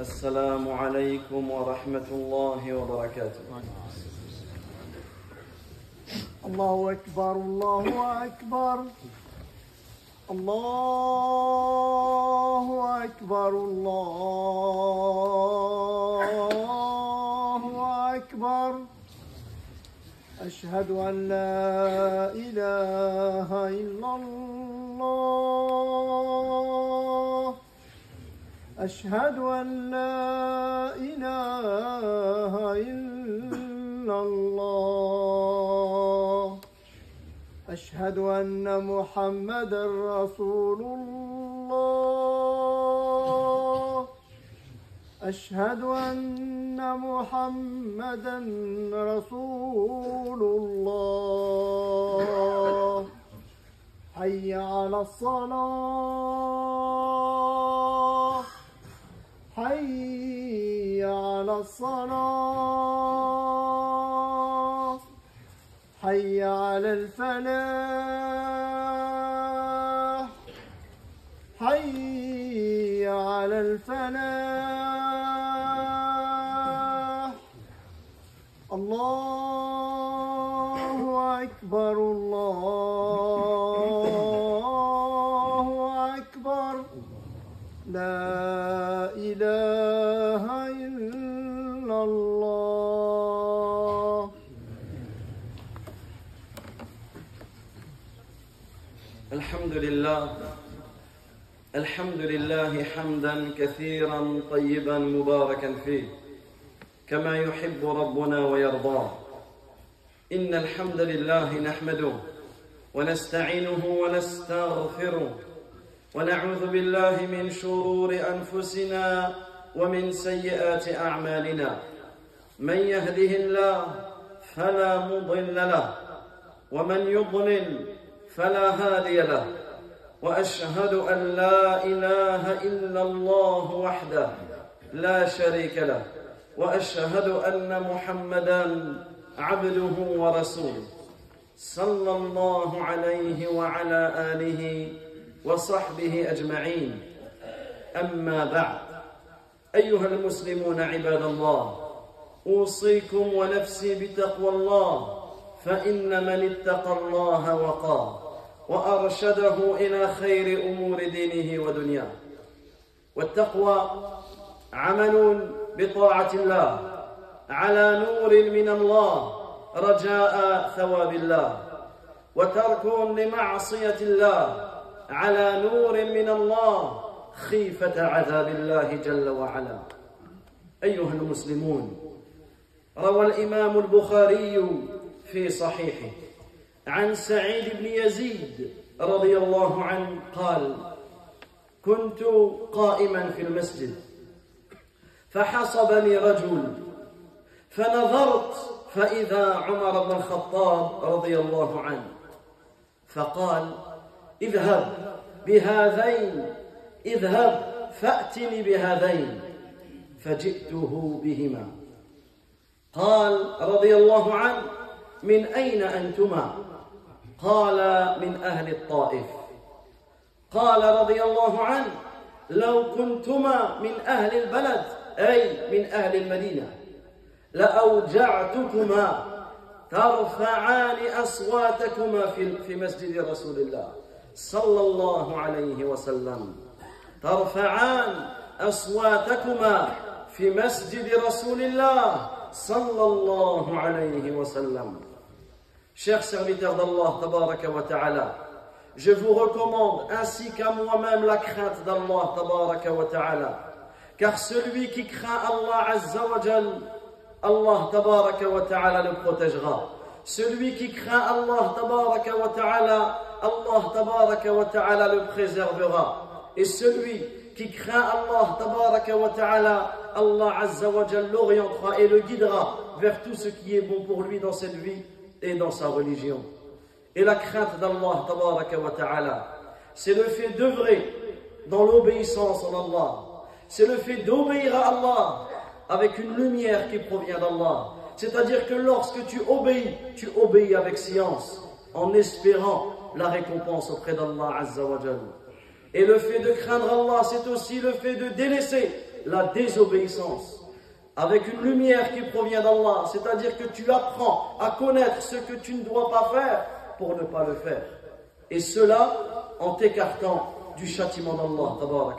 السلام عليكم ورحمة الله وبركاته. الله أكبر الله أكبر. الله أكبر الله أكبر. أشهد أن لا إله إلا الله. أشهد أن لا إله إلا الله. أشهد أن محمدا رسول الله. أشهد أن محمدا رسول الله. حي على الصلاة. الصلاة. حي على الفلاح. حي على الفلاح. الحمد لله الحمد لله حمدا كثيرا طيبا مباركا فيه. كما يحب ربنا ويرضاه. إن الحمد لله نحمده ونستعينه ونستغفره ونعوذ بالله من شرور أنفسنا ومن سيئات أعمالنا. من يهده الله فلا مضل له ومن يضلل فلا هادي له. وأشهد أن لا إله إلا الله وحده لا شريك له وأشهد أن محمدا عبده ورسوله صلى الله عليه وعلى آله وصحبه أجمعين. أما بعد أيها المسلمون عباد الله أوصيكم ونفسي بتقوى الله فإن من اتقى الله وقاه. وأرشده إلى خير أمور دينه ودنياه. والتقوى عمل بطاعة الله على نور من الله رجاء ثواب الله وترك لمعصية الله على نور من الله خيفة عذاب الله جل وعلا. أيها المسلمون روى الإمام البخاري في صحيحه. عن سعيد بن يزيد رضي الله عنه قال كنت قائما في المسجد فحصبني رجل فنظرت فإذا عمر بن الخطاب رضي الله عنه فقال اذهب بهذين اذهب فأتني بهذين فجئته بهما. قال رضي الله عنه من أين أنتما؟ قال من أهل الطائف قال رضي الله عنه لو كنتما من أهل البلد أي من أهل المدينة لأوجعتكما ترفعان أصواتكما في في مسجد رسول الله صلى الله عليه وسلم. ترفعان أصواتكما في مسجد رسول الله صلى الله عليه وسلم. Chers serviteurs d'Allah, je vous recommande ainsi qu'à moi-même la crainte d'Allah. Car celui qui craint Allah azza wa jal, Allah tabaraka wa ta'ala le protégera. Celui qui craint Allah tabaraka wa ta'ala, Allah tabaraka wa ta'ala le préservera. Et celui qui craint Allah tabaraka wa ta'ala, Allah azza wa jal l'orientera et le guidera vers tout ce qui est bon pour lui dans cette vie et dans sa religion. Et la crainte d'Allah c'est le fait d'œuvrer dans l'obéissance en Allah. C'est le fait d'obéir à Allah avec une lumière qui provient d'Allah. C'est-à-dire que lorsque tu obéis, tu obéis avec science, en espérant la récompense auprès d'Allah. Et le fait de craindre Allah, c'est aussi le fait de délaisser la désobéissance avec une lumière qui provient d'Allah, c'est-à-dire que tu apprends à connaître ce que tu ne dois pas faire pour ne pas le faire. Et cela en t'écartant du châtiment d'Allah,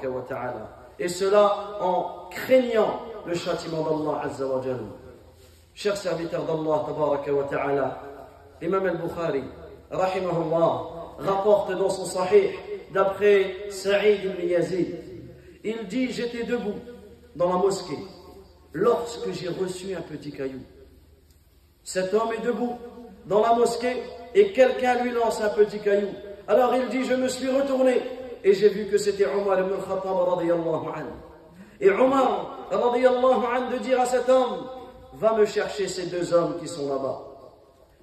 et cela en craignant le châtiment d'Allah, Chers serviteurs d'Allah, Imam al-Bukhari, rahimahullah, rapporte dans son sahih, d'après Saïd ibn Yazid, il dit J'étais debout dans la mosquée lorsque j'ai reçu un petit caillou. Cet homme est debout dans la mosquée et quelqu'un lui lance un petit caillou. Alors il dit Je me suis retourné et j'ai vu que c'était Omar ibn Khattab radiyallahu anhu. Et Omar radiyallahu anhu de dire à cet homme Va me chercher ces deux hommes qui sont là-bas.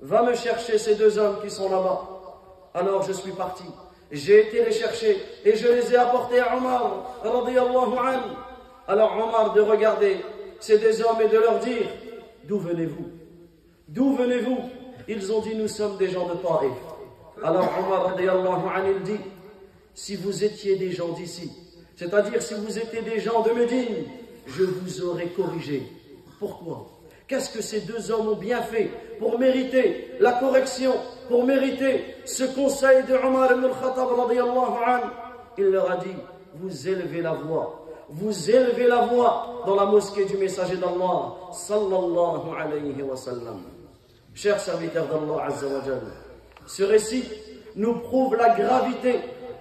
Va me chercher ces deux hommes qui sont là-bas. Alors je suis parti. J'ai été les chercher et je les ai apportés à Omar radiyallahu anhu. Alors Omar de regarder ces deux hommes et de leur dire D'où venez-vous? D'où venez-vous? Ils ont dit Nous sommes des gens de Taif. Alors Omar dit Si vous étiez des gens d'ici, c'est-à-dire si vous étiez des gens de Médine, je vous aurais corrigé. Pourquoi? Qu'est-ce que ces deux hommes ont bien fait pour mériter la correction, pour mériter ce conseil de Omar ibn al-Khattab Il leur a dit, vous élevez la voix, vous élevez la voix dans la mosquée du messager d'Allah, sallallahu alayhi wa sallam. Chers serviteurs d'Allah ce récit nous prouve la gravité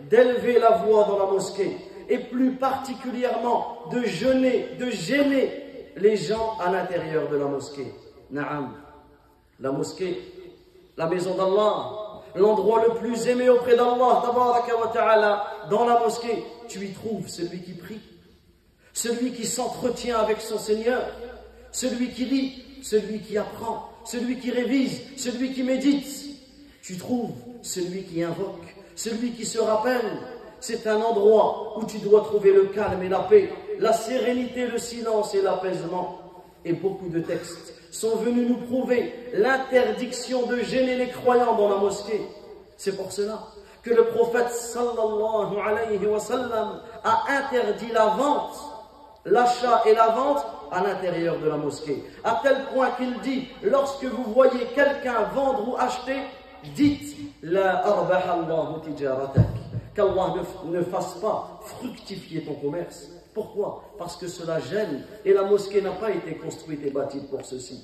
d'élever la voix dans la mosquée et plus particulièrement de jeûner, de gêner les gens à l'intérieur de la mosquée. Naam. La mosquée, la maison d'Allah, l'endroit le plus aimé auprès d'Allah, dans la mosquée, tu y trouves celui qui prie, celui qui s'entretient avec son Seigneur, celui qui lit, celui qui apprend, celui qui révise, celui qui médite. Tu trouves celui qui invoque, celui qui se rappelle. C'est un endroit où tu dois trouver le calme et la paix la sérénité, le silence et l'apaisement. Et beaucoup de textes sont venus nous prouver l'interdiction de gêner les croyants dans la mosquée. C'est pour cela que le prophète sallallahu alayhi wa sallam a interdit la vente, l'achat et la vente à l'intérieur de la mosquée. À tel point qu'il dit, lorsque vous voyez quelqu'un vendre ou acheter, dites la qu'Allah ne fasse pas fructifier ton commerce. Pourquoi? Parce que cela gêne et la mosquée n'a pas été construite et bâtie pour ceci.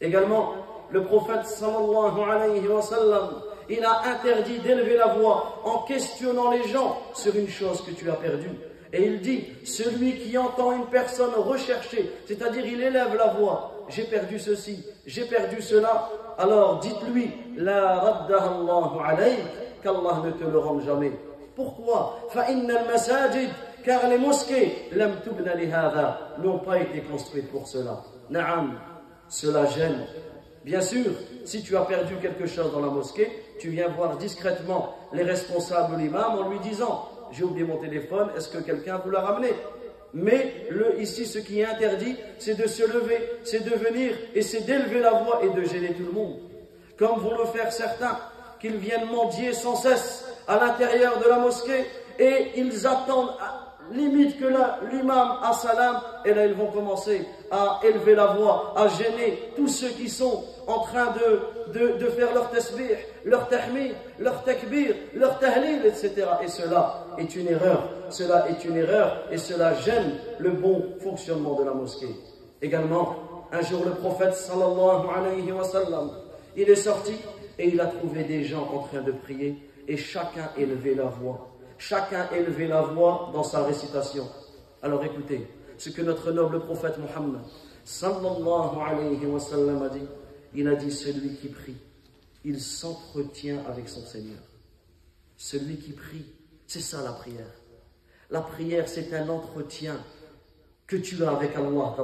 Également, le prophète sallallahu alayhi wa sallam, il a interdit d'élever la voix en questionnant les gens sur une chose que tu as perdue. Et il dit, celui qui entend une personne rechercher, c'est-à-dire il élève la voix, j'ai perdu ceci, j'ai perdu cela, alors dites-lui, la raddahallahu alayk, qu'Allah ne te le rende jamais. Pourquoi? Car les mosquées n'ont pas été construites pour cela. Naam, cela gêne. Bien sûr, si tu as perdu quelque chose dans la mosquée, tu viens voir discrètement les responsables de l'imam en lui disant J'ai oublié mon téléphone, est-ce que quelqu'un vous l'a ramené Mais ici, ce qui est interdit, c'est de se lever, c'est de venir et c'est d'élever la voix et de gêner tout le monde. Comme vont le faire certains, qu'ils viennent mendier sans cesse à l'intérieur de la mosquée et ils attendent limite que l'imam a salam, et là ils vont commencer à élever la voix, à gêner tous ceux qui sont en train de, de, faire leur tasbih, leur tahmid, leur takbir, leur tahlil, etc. Et cela est une erreur, cela est une erreur, et cela gêne le bon fonctionnement de la mosquée. Également, un jour le prophète sallallahu alayhi wa sallam, il est sorti et il a trouvé des gens en train de prier, et chacun élevait la voix chacun élevait la voix dans sa récitation. Alors écoutez, ce que notre noble prophète Mohammed sallallahu alayhi wa sallam a dit, il a dit celui qui prie, il s'entretient avec son Seigneur. Celui qui prie, c'est ça la prière. La prière, c'est un entretien que tu as avec Allah,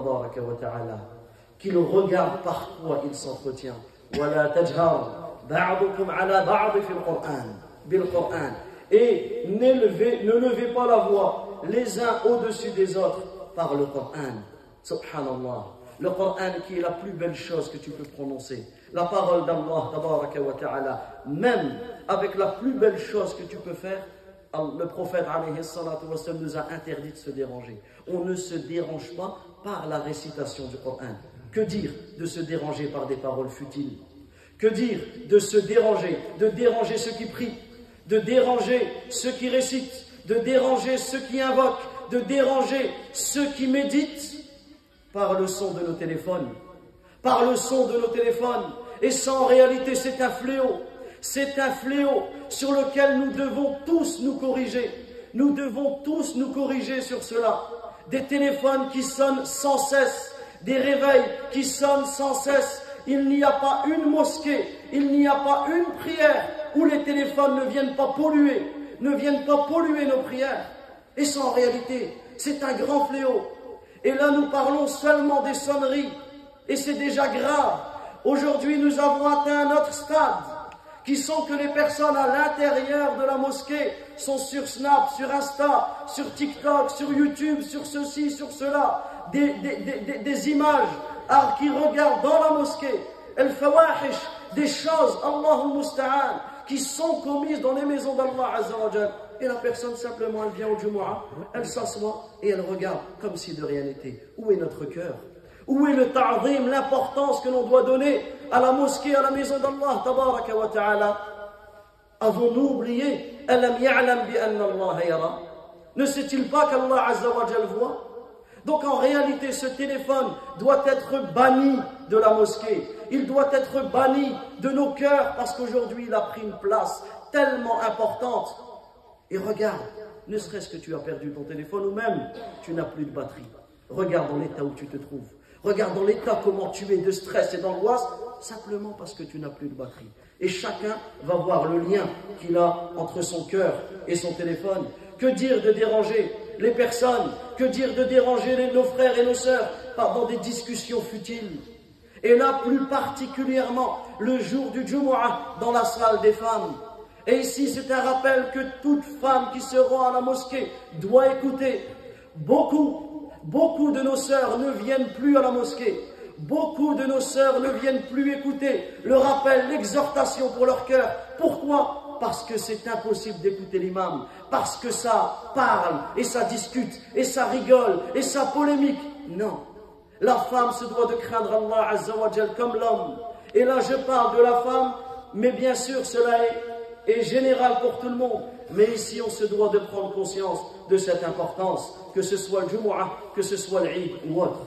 ta'ala, qu'il regarde par quoi il s'entretient. Et ne levez pas la voix les uns au-dessus des autres par le Coran. Subhanallah. Le Coran qui est la plus belle chose que tu peux prononcer. La parole d'Allah. Même avec la plus belle chose que tu peux faire, le prophète nous a interdit de se déranger. On ne se dérange pas par la récitation du Coran. Que dire de se déranger par des paroles futiles? Que dire de se déranger, de déranger ceux qui prient, de déranger ceux qui récitent, de déranger ceux qui invoquent, de déranger ceux qui méditent par le son de nos téléphones, par le son de nos téléphones. Et ça, en réalité, c'est un fléau. C'est un fléau sur lequel nous devons tous nous corriger. Nous devons tous nous corriger sur cela. Des téléphones qui sonnent sans cesse, des réveils qui sonnent sans cesse. Il n'y a pas une mosquée, il n'y a pas une prière où les téléphones ne viennent pas polluer, ne viennent pas polluer nos prières. Et ça, en réalité, c'est un grand fléau. Et là, nous parlons seulement des sonneries. Et c'est déjà grave. Aujourd'hui, nous avons atteint un autre stade qui sont que les personnes à l'intérieur de la mosquée sont sur Snap, sur Insta, sur TikTok, sur YouTube, sur ceci, sur cela, des, des, des, images qui regardent dans la mosquée, el-fawahish, des choses, Allahumma musta'an, qui sont commises dans les maisons d'Allah Azzawajal. Et la personne simplement, elle vient au Jumu'ah, elle s'assoit et elle regarde comme si de rien n'était. Où est notre cœur? Où est le ta'zim, l'importance que l'on doit donner à la mosquée, à la maison d'Allah Tabaraka wa ta'ala? Avons-nous oublié Alam Ne sait-il pas qu'Allah Azzawajal voit? Donc en réalité, ce téléphone doit être banni de la mosquée. Il doit être banni de nos cœurs parce qu'aujourd'hui, il a pris une place tellement importante. Et regarde, ne serait-ce que tu as perdu ton téléphone ou même tu n'as plus de batterie. Regarde dans l'état où tu te trouves. Regarde dans l'état comment tu es de stress et d'angoisse, simplement parce que tu n'as plus de batterie. Et chacun va voir le lien qu'il a entre son cœur et son téléphone. Que dire de déranger les personnes? Que dire de déranger nos frères et nos sœurs? Dans des discussions futiles Et là, plus particulièrement, le jour du Jumu'ah, dans la salle des femmes. Et ici, c'est un rappel que toute femme qui se rend à la mosquée doit écouter. Beaucoup, beaucoup de nos sœurs ne viennent plus à la mosquée. Beaucoup de nos sœurs ne viennent plus écouter le rappel, l'exhortation pour leur cœur. Pourquoi? Parce que c'est impossible d'écouter l'imam, parce que ça parle et ça discute et ça rigole et ça polémique. Non. La femme se doit de craindre Allah Azzawajal comme l'homme. Et là, je parle de la femme, mais bien sûr, cela est, général pour tout le monde. Mais ici, on se doit de prendre conscience de cette importance, que ce soit le Jumu'ah, que ce soit l'Eid ou autre.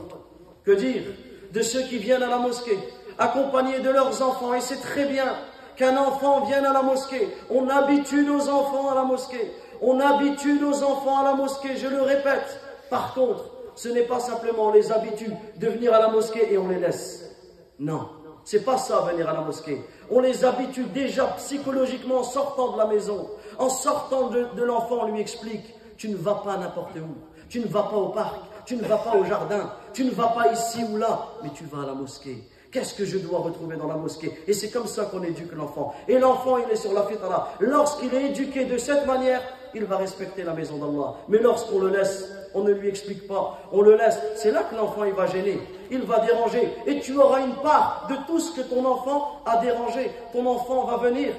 Que dire de ceux qui viennent à la mosquée, accompagnés de leurs enfants, et c'est très bien, qu'un enfant vienne à la mosquée. On habitue nos enfants à la mosquée. On habitue nos enfants à la mosquée, je le répète. Par contre, ce n'est pas simplement les habitue de venir à la mosquée et on les laisse. Non, c'est pas ça venir à la mosquée. On les habitue déjà psychologiquement en sortant de la maison. En sortant de, de l'enfant, on lui explique tu ne vas pas n'importe où. Tu ne vas pas au parc, tu ne vas pas au jardin, tu ne vas pas ici ou là, mais tu vas à la mosquée. Qu'est-ce que je dois retrouver dans la mosquée? Et c'est comme ça qu'on éduque l'enfant. Et l'enfant, il est sur la fitra. Lorsqu'il est éduqué de cette manière, il va respecter la maison d'Allah. Mais lorsqu'on le laisse, on ne lui explique pas, on le laisse, c'est là que l'enfant va gêner, il va déranger. Et tu auras une part de tout ce que ton enfant a dérangé. Ton enfant va venir.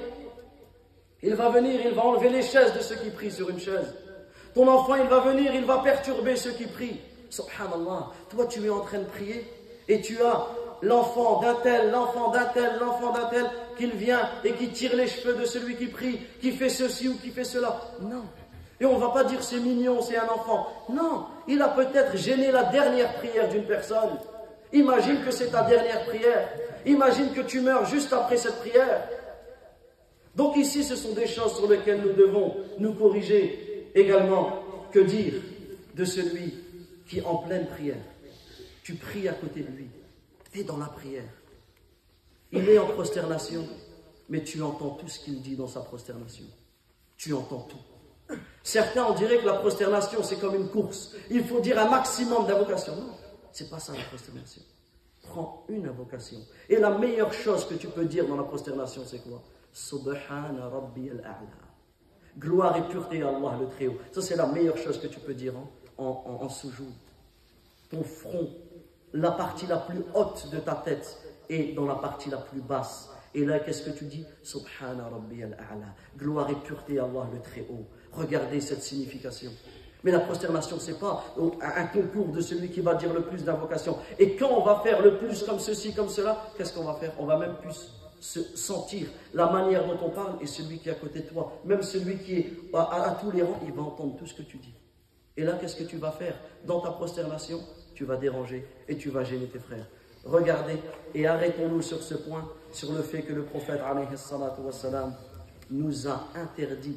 Il va venir, il va enlever les chaises de ceux qui prient sur une chaise. Ton enfant, il va venir, il va perturber ceux qui prient. Subhanallah, toi tu es en train de prier et tu as l'enfant d'un tel, l'enfant d'un tel, l'enfant d'un tel, qu'il vient et qui tire les cheveux de celui qui prie, qui fait ceci ou qui fait cela. Non. Et on ne va pas dire c'est mignon, c'est un enfant. Non, il a peut-être gêné la dernière prière d'une personne. Imagine que c'est ta dernière prière. Imagine que tu meurs juste après cette prière. Donc ici, ce sont des choses sur lesquelles nous devons nous corriger également. Que dire de celui qui, en pleine prière, tu pries à côté de lui, et dans la prière. Il est en prosternation, mais tu entends tout ce qu'il dit dans sa prosternation. Tu entends tout. Certains, on dirait que la prosternation, c'est comme une course. Il faut dire un maximum d'invocations. Non, c'est pas ça la prosternation. Prends une invocation. Et la meilleure chose que tu peux dire dans la prosternation, c'est quoi? Subhana Rabbi al-A'la. Gloire et pureté à Allah le Très-Haut. Ça, c'est la meilleure chose que tu peux dire en, en, en Ton front la partie la plus haute de ta tête est dans la partie la plus basse. Et là, qu'est-ce que tu dis? Subhana Rabbi al-A'la. Gloire et pureté à Allah le Très-Haut. Regardez cette signification. Mais la prosternation, c'est pas un concours de celui qui va dire le plus d'invocations. Et quand on va faire le plus comme ceci, comme cela, qu'est-ce qu'on va faire? On va même plus se sentir la manière dont on parle et celui qui est à côté de toi, même celui qui est à, tous les rangs, il va entendre tout ce que tu dis. Et là, qu'est-ce que tu vas faire? Dans ta prosternation, tu vas déranger et tu vas gêner tes frères. Regardez et arrêtons-nous sur ce point, sur le fait que le prophète nous a interdit,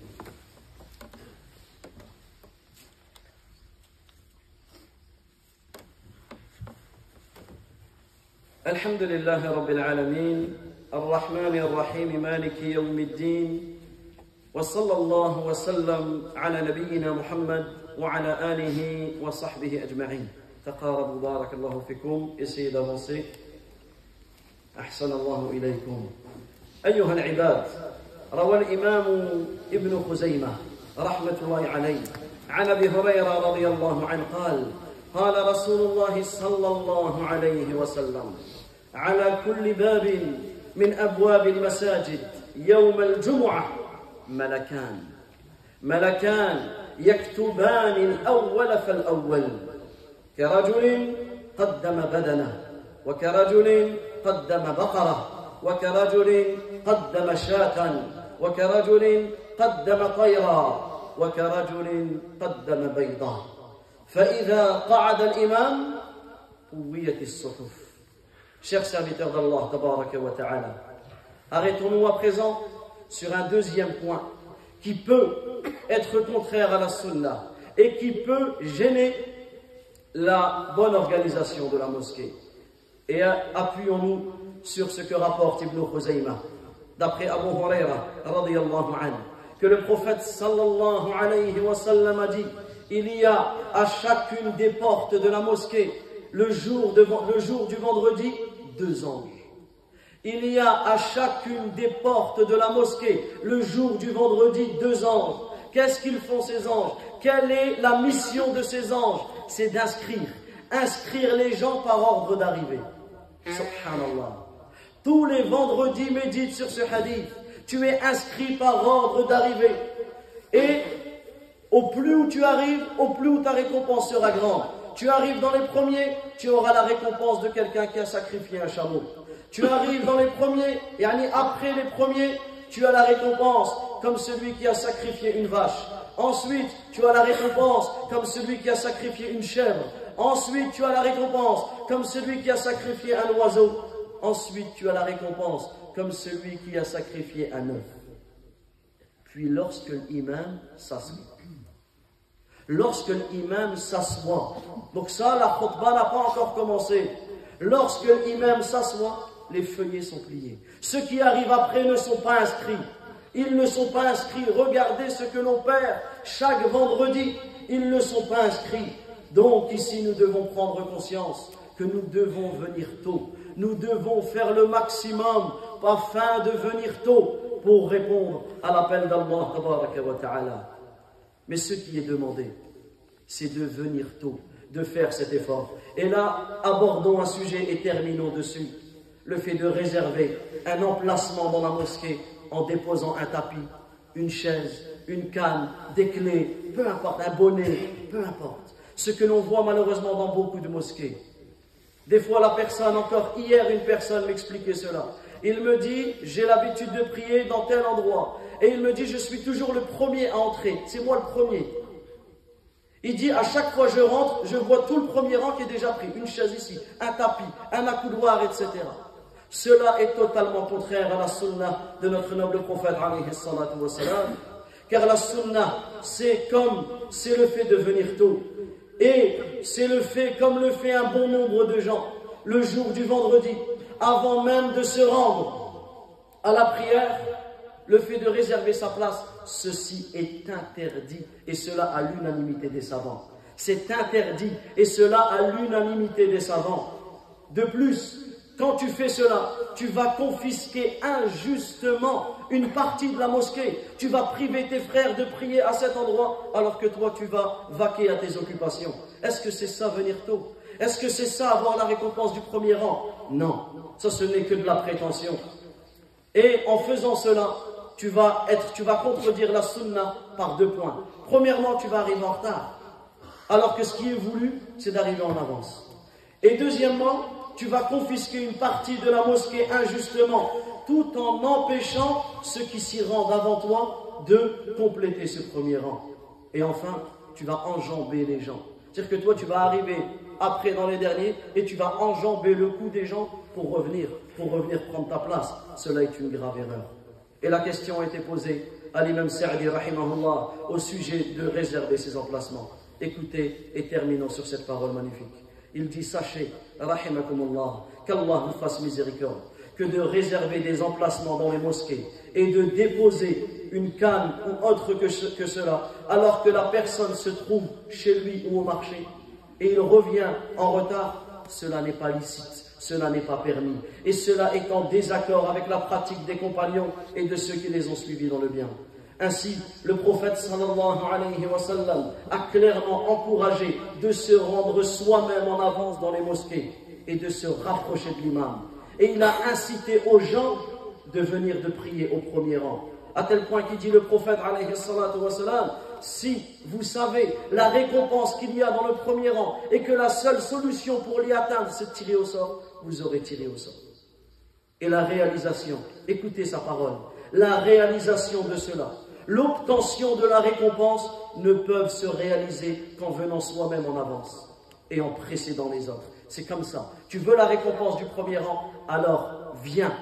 الحمد لله رب العالمين الرحمن الرحيم مالك يوم الدين وصلى الله وسلم على نبينا محمد وعلى آله وصحبه أجمعين. تقاربوا بارك الله فيكم essayez d'avancer أحسن الله إليكم. أيها العباد روى الإمام ابن خزيمة رحمة الله عليه عن أبي هريرة رضي الله عنه قال قال رسول الله صلى الله عليه وسلم على كل باب من أبواب المساجد يوم الجمعة. ملكان. ملكان يكتبان الأول فالأول. كرجل قدم بدنه وكرجل قدم بقرة وكرجل قدم شاة وكرجل قدم طيرا وكرجل قدم بيضا فإذا قعد الإمام قويت الصفوف Chers serviteurs d'Allah, arrêtons-nous à présent sur un deuxième point qui peut être contraire à la sunna et qui peut gêner la bonne organisation de la mosquée. Et appuyons-nous sur ce que rapporte Ibn Khuzayma, d'après Abu Huraira, que le prophète sallallahu alayhi wa sallam a dit il y a à chacune des portes de la mosquée, le jour, le jour du vendredi, deux anges. Il y a à chacune des portes de la mosquée, le jour du vendredi, deux anges. Qu'est-ce qu'ils font ces anges? Quelle est la mission de ces anges? C'est d'inscrire, inscrire les gens par ordre d'arrivée. Subhanallah. Tous les vendredis, médite sur ce hadith. Tu es inscrit par ordre d'arrivée. Et au plus où tu arrives, au plus où ta récompense sera grande. Tu arrives dans les premiers, tu auras la récompense de quelqu'un qui a sacrifié un chameau. Tu arrives dans les premiers, et après les premiers, tu as la récompense comme celui qui a sacrifié une vache. Ensuite, tu as la récompense comme celui qui a sacrifié une chèvre. Ensuite, tu as la récompense comme celui qui a sacrifié un oiseau. Ensuite, tu as la récompense comme celui qui a sacrifié un œuf. Puis lorsque l'imam s'assoit, lorsque l'imam s'assoit, donc ça, la khutbah n'a pas encore commencé. Lorsque l'imam s'assoit, les feuillets sont pliés. Ceux qui arrivent après ne sont pas inscrits. Ils ne sont pas inscrits. Regardez ce que l'on perd chaque vendredi. Ils ne sont pas inscrits. Donc ici, nous devons prendre conscience que nous devons venir tôt. Nous devons faire le maximum afin de venir tôt pour répondre à l'appel d'Allah. Mais ce qui est demandé, c'est de venir tôt, de faire cet effort. Et là, abordons un sujet et terminons dessus le fait de réserver un emplacement dans la mosquée en déposant un tapis, une chaise, une canne, des clés, peu importe, un bonnet, peu importe. Ce que l'on voit malheureusement dans beaucoup de mosquées. Des fois, la personne, encore hier, une personne m'expliquait cela. Il me dit, j'ai l'habitude de prier dans tel endroit. Et il me dit, je suis toujours le premier à entrer. C'est moi le premier. Il dit, à chaque fois que je rentre, je vois tout le premier rang qui est déjà pris. Une chaise ici, un tapis, un accoudoir, etc. Cela est totalement contraire à la sunna de notre noble prophète car la sunna c'est comme c'est le fait de venir tôt et c'est le fait comme le fait un bon nombre de gens le jour du vendredi avant même de se rendre à la prière le fait de réserver sa place ceci est interdit et cela à l'unanimité des savants c'est interdit et cela à l'unanimité des savants de plus Quand tu fais cela, tu vas confisquer injustement une partie de la mosquée. Tu vas priver tes frères de prier à cet endroit alors que toi tu vas vaquer à tes occupations. Est-ce que c'est ça venir tôt? Est-ce que c'est ça avoir la récompense du premier rang? Non, ça ce n'est que de la prétention. Et en faisant cela, tu vas contredire la sunna par deux points. Premièrement, tu vas arriver en retard, alors que ce qui est voulu, c'est d'arriver en avance. Et deuxièmement, tu vas confisquer une partie de la mosquée injustement, tout en empêchant ceux qui s'y rendent avant toi de compléter ce premier rang. Et enfin, tu vas enjamber les gens. C'est-à-dire que toi, tu vas arriver après dans les derniers et tu vas enjamber le coup des gens pour revenir, pour revenir prendre ta place. Cela est une grave erreur. Et la question a été posée à l'imam Sa'di rahimahullah au sujet de réserver ses emplacements. Écoutez et terminons sur cette parole magnifique. Il dit Sachez, rahimakumullah, qu'Allah vous fasse miséricorde, que de réserver des emplacements dans les mosquées et de déposer une canne ou autre que, que cela, alors que la personne se trouve chez lui ou au marché, et il revient en retard, cela n'est pas licite, cela n'est pas permis. Et cela est en désaccord avec la pratique des compagnons et de ceux qui les ont suivis dans le bien. Ainsi, le prophète sallallahu a clairement encouragé de se rendre soi-même en avance dans les mosquées et de se rapprocher de l'imam. Et il a incité aux gens de venir de prier au premier rang. À tel point qu'il dit le prophète si vous savez la récompense qu'il y a dans le premier rang et que la seule solution pour l'y atteindre, c'est de tirer au sort, vous aurez tiré au sort. Et la réalisation, écoutez sa parole, la réalisation de cela, l'obtention de la récompense ne peuvent se réaliser qu'en venant soi-même en avance et en précédant les autres. C'est comme ça. Tu veux la récompense du premier rang, alors viens.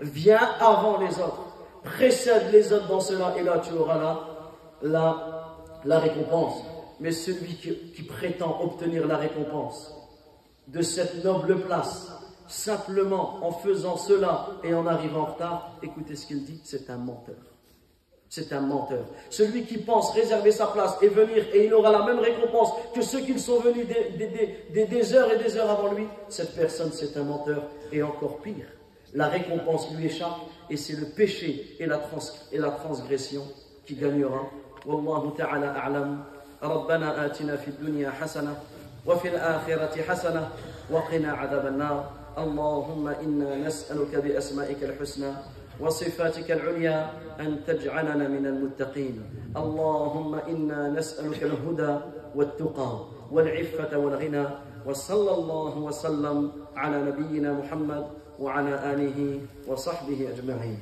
Viens avant les autres. Précède les autres dans cela et là tu auras la, la, récompense. Mais celui qui prétend obtenir la récompense de cette noble place, simplement en faisant cela et en arrivant en retard, écoutez ce qu'il dit, c'est un menteur. C'est un menteur. Celui qui pense réserver sa place et venir et il aura la même récompense que ceux qui sont venus des, heures et des heures avant lui, cette personne c'est un menteur et encore pire. La récompense lui échappe et c'est le péché et la, et la transgression qui gagnera. Wallahu ta'ala a'lam. ربنا آتنا في الدنيا حسنة وفي الآخرة حسنة وقنا عذاب النار. اللهم إنا نسألك بأسمائك الحسنى وصفاتك العليا أن تجعلنا من المتقين. اللهم إنا نسألك الهدى والتقى والعفة والغنى. وصلى الله وسلم على نبينا محمد وعلى آله وصحبه أجمعين.